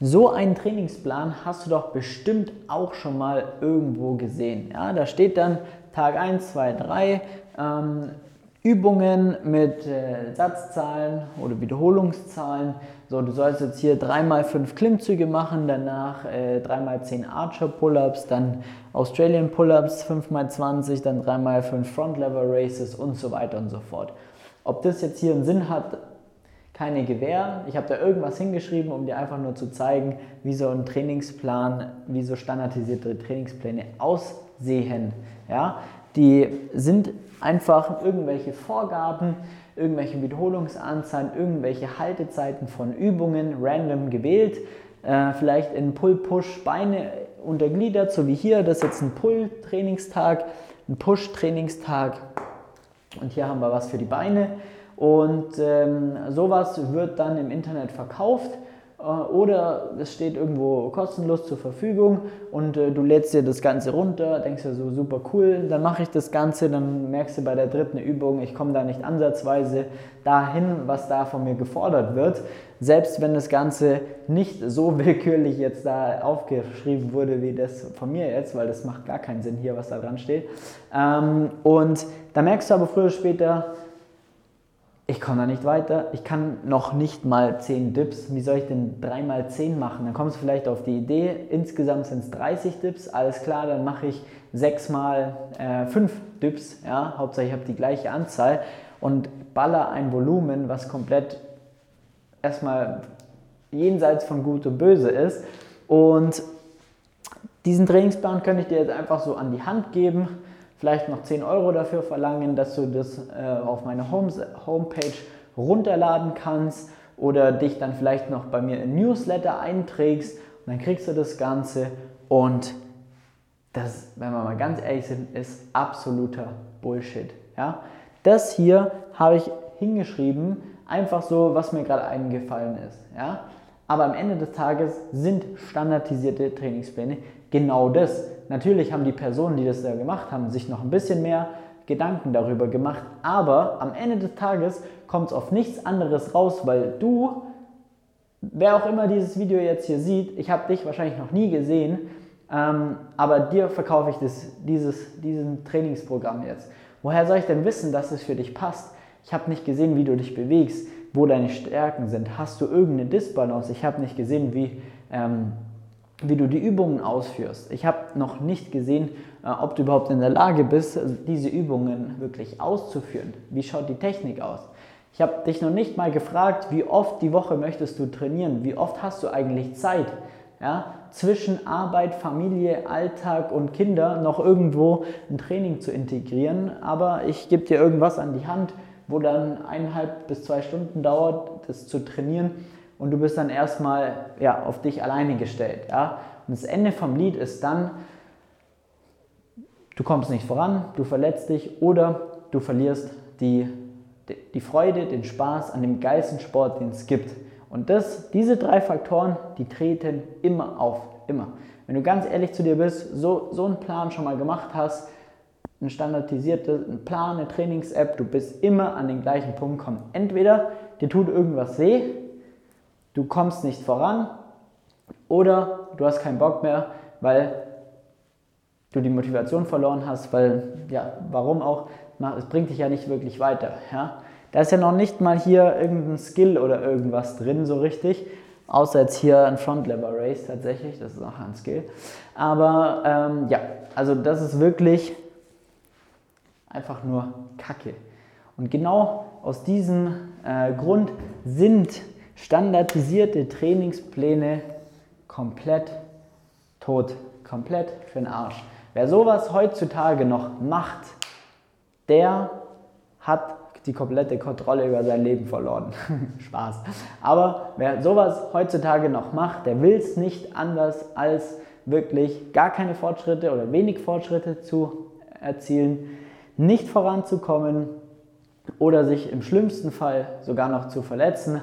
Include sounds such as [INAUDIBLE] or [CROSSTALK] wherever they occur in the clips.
So einen Trainingsplan hast du doch bestimmt auch schon mal irgendwo gesehen. Ja, da steht dann Tag 1, 2, 3, ähm, Übungen mit äh, Satzzahlen oder Wiederholungszahlen. So, du sollst jetzt hier 3x5 Klimmzüge machen, danach äh, 3x10 Archer Pull-Ups, dann Australian Pull-Ups 5x20, dann 3x5 Front Lever Races und so weiter und so fort. Ob das jetzt hier einen Sinn hat, keine Gewähr. Ich habe da irgendwas hingeschrieben, um dir einfach nur zu zeigen, wie so ein Trainingsplan, wie so standardisierte Trainingspläne aussehen. Ja? Die sind einfach irgendwelche Vorgaben, irgendwelche Wiederholungsanzahlen, irgendwelche Haltezeiten von Übungen random gewählt. Äh, vielleicht in Pull-Push Beine untergliedert, so wie hier. Das ist jetzt ein Pull-Trainingstag, ein Push-Trainingstag. Und hier haben wir was für die Beine. Und ähm, sowas wird dann im Internet verkauft äh, oder es steht irgendwo kostenlos zur Verfügung und äh, du lädst dir das Ganze runter, denkst dir so super cool, dann mache ich das Ganze, dann merkst du bei der dritten Übung, ich komme da nicht ansatzweise dahin, was da von mir gefordert wird. Selbst wenn das Ganze nicht so [LAUGHS] willkürlich jetzt da aufgeschrieben wurde, wie das von mir jetzt, weil das macht gar keinen Sinn hier, was da dran steht. Ähm, und da merkst du aber früher oder später, ich komme da nicht weiter, ich kann noch nicht mal 10 Dips, wie soll ich denn 3 mal 10 machen? Dann kommst du vielleicht auf die Idee, insgesamt sind es 30 Dips, alles klar, dann mache ich 6 mal äh, 5 Dips, ja, Hauptsache ich habe die gleiche Anzahl. Und baller ein Volumen, was komplett erstmal jenseits von Gut und Böse ist. Und diesen Trainingsplan könnte ich dir jetzt einfach so an die Hand geben vielleicht noch 10 Euro dafür verlangen, dass du das äh, auf meine Home Homepage runterladen kannst oder dich dann vielleicht noch bei mir in Newsletter einträgst und dann kriegst du das Ganze und das, wenn wir mal ganz ehrlich sind, ist absoluter Bullshit. Ja? Das hier habe ich hingeschrieben, einfach so, was mir gerade eingefallen ist. Ja? Aber am Ende des Tages sind standardisierte Trainingspläne genau das. Natürlich haben die Personen, die das da gemacht haben, sich noch ein bisschen mehr Gedanken darüber gemacht, aber am Ende des Tages kommt es auf nichts anderes raus, weil du, wer auch immer dieses Video jetzt hier sieht, ich habe dich wahrscheinlich noch nie gesehen, ähm, aber dir verkaufe ich das, dieses, diesen Trainingsprogramm jetzt. Woher soll ich denn wissen, dass es für dich passt? Ich habe nicht gesehen, wie du dich bewegst, wo deine Stärken sind. Hast du irgendeine Disbalance? Ich habe nicht gesehen, wie ähm, wie du die Übungen ausführst. Ich habe noch nicht gesehen, äh, ob du überhaupt in der Lage bist, diese Übungen wirklich auszuführen. Wie schaut die Technik aus? Ich habe dich noch nicht mal gefragt, wie oft die Woche möchtest du trainieren? Wie oft hast du eigentlich Zeit? Ja, zwischen Arbeit, Familie, Alltag und Kinder noch irgendwo ein Training zu integrieren. Aber ich gebe dir irgendwas an die Hand, wo dann eineinhalb bis zwei Stunden dauert, das zu trainieren und du bist dann erstmal ja, auf dich alleine gestellt. Ja? Und das Ende vom Lied ist dann, du kommst nicht voran, du verletzt dich oder du verlierst die, die Freude, den Spaß an dem geilsten Sport, den es gibt. Und das, diese drei Faktoren, die treten immer auf, immer. Wenn du ganz ehrlich zu dir bist, so, so einen Plan schon mal gemacht hast, ein standardisierter Plan, eine Trainings-App, du bist immer an den gleichen Punkt gekommen. Entweder dir tut irgendwas weh, du kommst nicht voran oder du hast keinen Bock mehr, weil du die Motivation verloren hast, weil, ja, warum auch, es bringt dich ja nicht wirklich weiter. Ja? Da ist ja noch nicht mal hier irgendein Skill oder irgendwas drin so richtig, außer jetzt hier ein Front Lever Race tatsächlich, das ist auch ein Skill. Aber ähm, ja, also das ist wirklich einfach nur Kacke. Und genau aus diesem äh, Grund sind standardisierte Trainingspläne komplett tot, komplett für den Arsch. Wer sowas heutzutage noch macht, der hat die komplette Kontrolle über sein Leben verloren. [LAUGHS] Spaß. Aber wer sowas heutzutage noch macht, der will es nicht anders als wirklich gar keine Fortschritte oder wenig Fortschritte zu erzielen, nicht voranzukommen oder sich im schlimmsten Fall sogar noch zu verletzen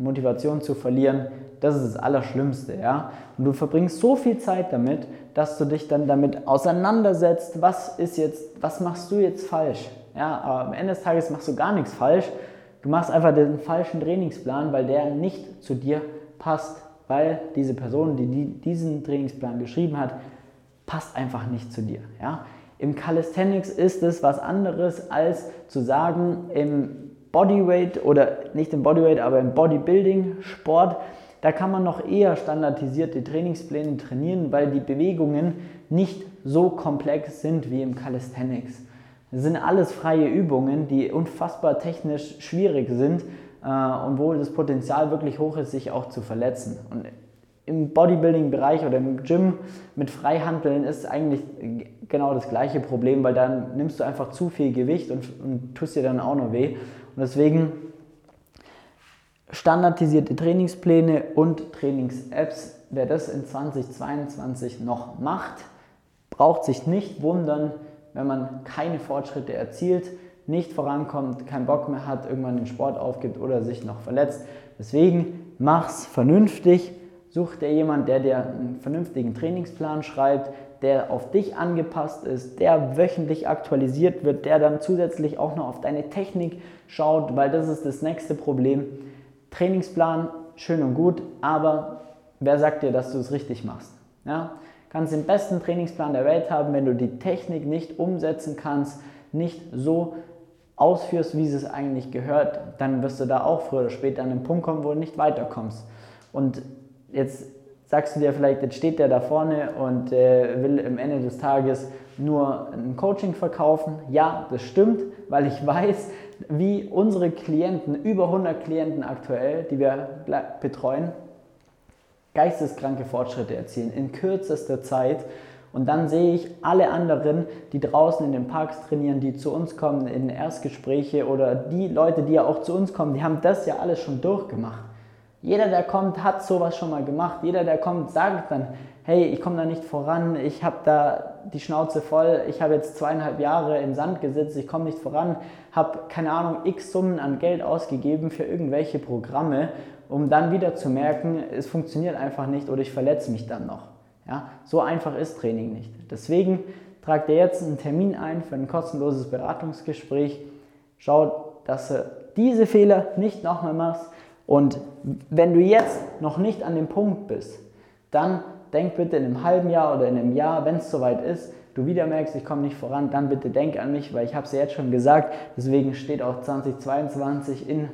Motivation zu verlieren, das ist das Allerschlimmste, ja. Und du verbringst so viel Zeit damit, dass du dich dann damit auseinandersetzt, was ist jetzt, was machst du jetzt falsch, ja. Aber am Ende des Tages machst du gar nichts falsch. Du machst einfach den falschen Trainingsplan, weil der nicht zu dir passt, weil diese Person, die diesen Trainingsplan geschrieben hat, passt einfach nicht zu dir. Ja? Im Calisthenics ist es was anderes als zu sagen, im Bodyweight oder nicht im Bodyweight, aber im Bodybuilding-Sport, da kann man noch eher standardisierte Trainingspläne trainieren, weil die Bewegungen nicht so komplex sind wie im Calisthenics. Das sind alles freie Übungen, die unfassbar technisch schwierig sind äh, und wo das Potenzial wirklich hoch ist, sich auch zu verletzen. Und im Bodybuilding-Bereich oder im Gym mit Freihandeln ist eigentlich genau das gleiche Problem, weil dann nimmst du einfach zu viel Gewicht und, und tust dir dann auch noch weh. Und deswegen standardisierte Trainingspläne und Trainings-Apps, wer das in 2022 noch macht, braucht sich nicht wundern, wenn man keine Fortschritte erzielt, nicht vorankommt, keinen Bock mehr hat, irgendwann den Sport aufgibt oder sich noch verletzt. Deswegen mach's vernünftig, such dir jemanden, der dir einen vernünftigen Trainingsplan schreibt, der auf dich angepasst ist, der wöchentlich aktualisiert wird, der dann zusätzlich auch noch auf deine Technik schaut, weil das ist das nächste Problem. Trainingsplan, schön und gut, aber wer sagt dir, dass du es richtig machst? Ja? Kannst den besten Trainingsplan der Welt haben, wenn du die Technik nicht umsetzen kannst, nicht so ausführst, wie es eigentlich gehört, dann wirst du da auch früher oder später an den Punkt kommen, wo du nicht weiterkommst. Und jetzt sagst du dir vielleicht, jetzt steht der da vorne und äh, will am Ende des Tages nur ein Coaching verkaufen. Ja, das stimmt, weil ich weiß, wie unsere Klienten, über 100 Klienten aktuell, die wir betreuen, geisteskranke Fortschritte erzielen in kürzester Zeit. Und dann sehe ich alle anderen, die draußen in den Parks trainieren, die zu uns kommen in Erstgespräche oder die Leute, die ja auch zu uns kommen, die haben das ja alles schon durchgemacht. Jeder, der kommt, hat sowas schon mal gemacht. Jeder, der kommt, sagt dann, hey, ich komme da nicht voran, ich habe da die Schnauze voll, ich habe jetzt zweieinhalb Jahre im Sand gesetzt, ich komme nicht voran, habe keine Ahnung, x Summen an Geld ausgegeben für irgendwelche Programme, um dann wieder zu merken, es funktioniert einfach nicht oder ich verletze mich dann noch. Ja, so einfach ist Training nicht. Deswegen tragt dir jetzt einen Termin ein für ein kostenloses Beratungsgespräch. Schau, dass du diese Fehler nicht nochmal machst und wenn du jetzt noch nicht an dem Punkt bist, dann denk bitte in einem halben Jahr oder in einem Jahr, wenn es soweit ist, du wieder merkst, ich komme nicht voran, dann bitte denk an mich, weil ich habe es ja jetzt schon gesagt, deswegen steht auch 2022 in,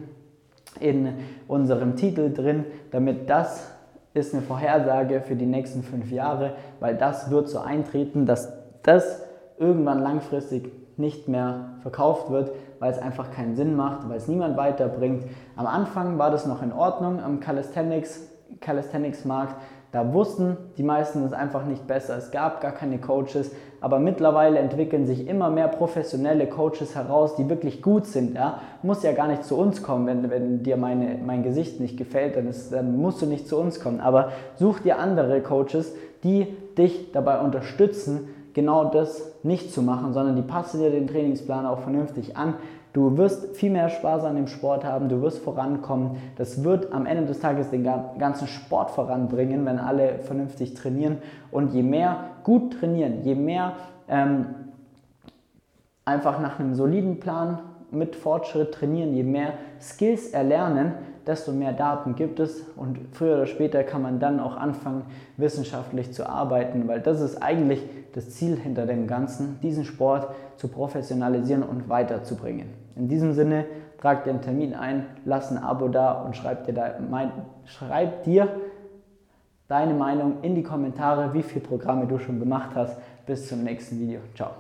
in unserem Titel drin, damit das ist eine Vorhersage für die nächsten fünf Jahre, weil das wird so eintreten, dass das irgendwann langfristig nicht mehr verkauft wird, weil es einfach keinen Sinn macht, weil es niemand weiterbringt. Am Anfang war das noch in Ordnung am Calisthenics, Calisthenics Markt. Da wussten die meisten es einfach nicht besser. Es gab gar keine Coaches, aber mittlerweile entwickeln sich immer mehr professionelle Coaches heraus, die wirklich gut sind. Ja? Muss ja gar nicht zu uns kommen, wenn, wenn dir meine, mein Gesicht nicht gefällt, dann, ist, dann musst du nicht zu uns kommen. Aber such dir andere Coaches, die dich dabei unterstützen, genau das nicht zu machen, sondern die passen dir den Trainingsplan auch vernünftig an. Du wirst viel mehr Spaß an dem Sport haben, du wirst vorankommen. Das wird am Ende des Tages den ganzen Sport voranbringen, wenn alle vernünftig trainieren. Und je mehr gut trainieren, je mehr ähm, einfach nach einem soliden Plan mit Fortschritt trainieren, je mehr Skills erlernen, desto mehr Daten gibt es und früher oder später kann man dann auch anfangen, wissenschaftlich zu arbeiten, weil das ist eigentlich das Ziel hinter dem Ganzen, diesen Sport zu professionalisieren und weiterzubringen. In diesem Sinne, trag dir einen Termin ein, lass ein Abo da und schreib dir, da, mein, schreib dir deine Meinung in die Kommentare, wie viele Programme du schon gemacht hast. Bis zum nächsten Video. Ciao.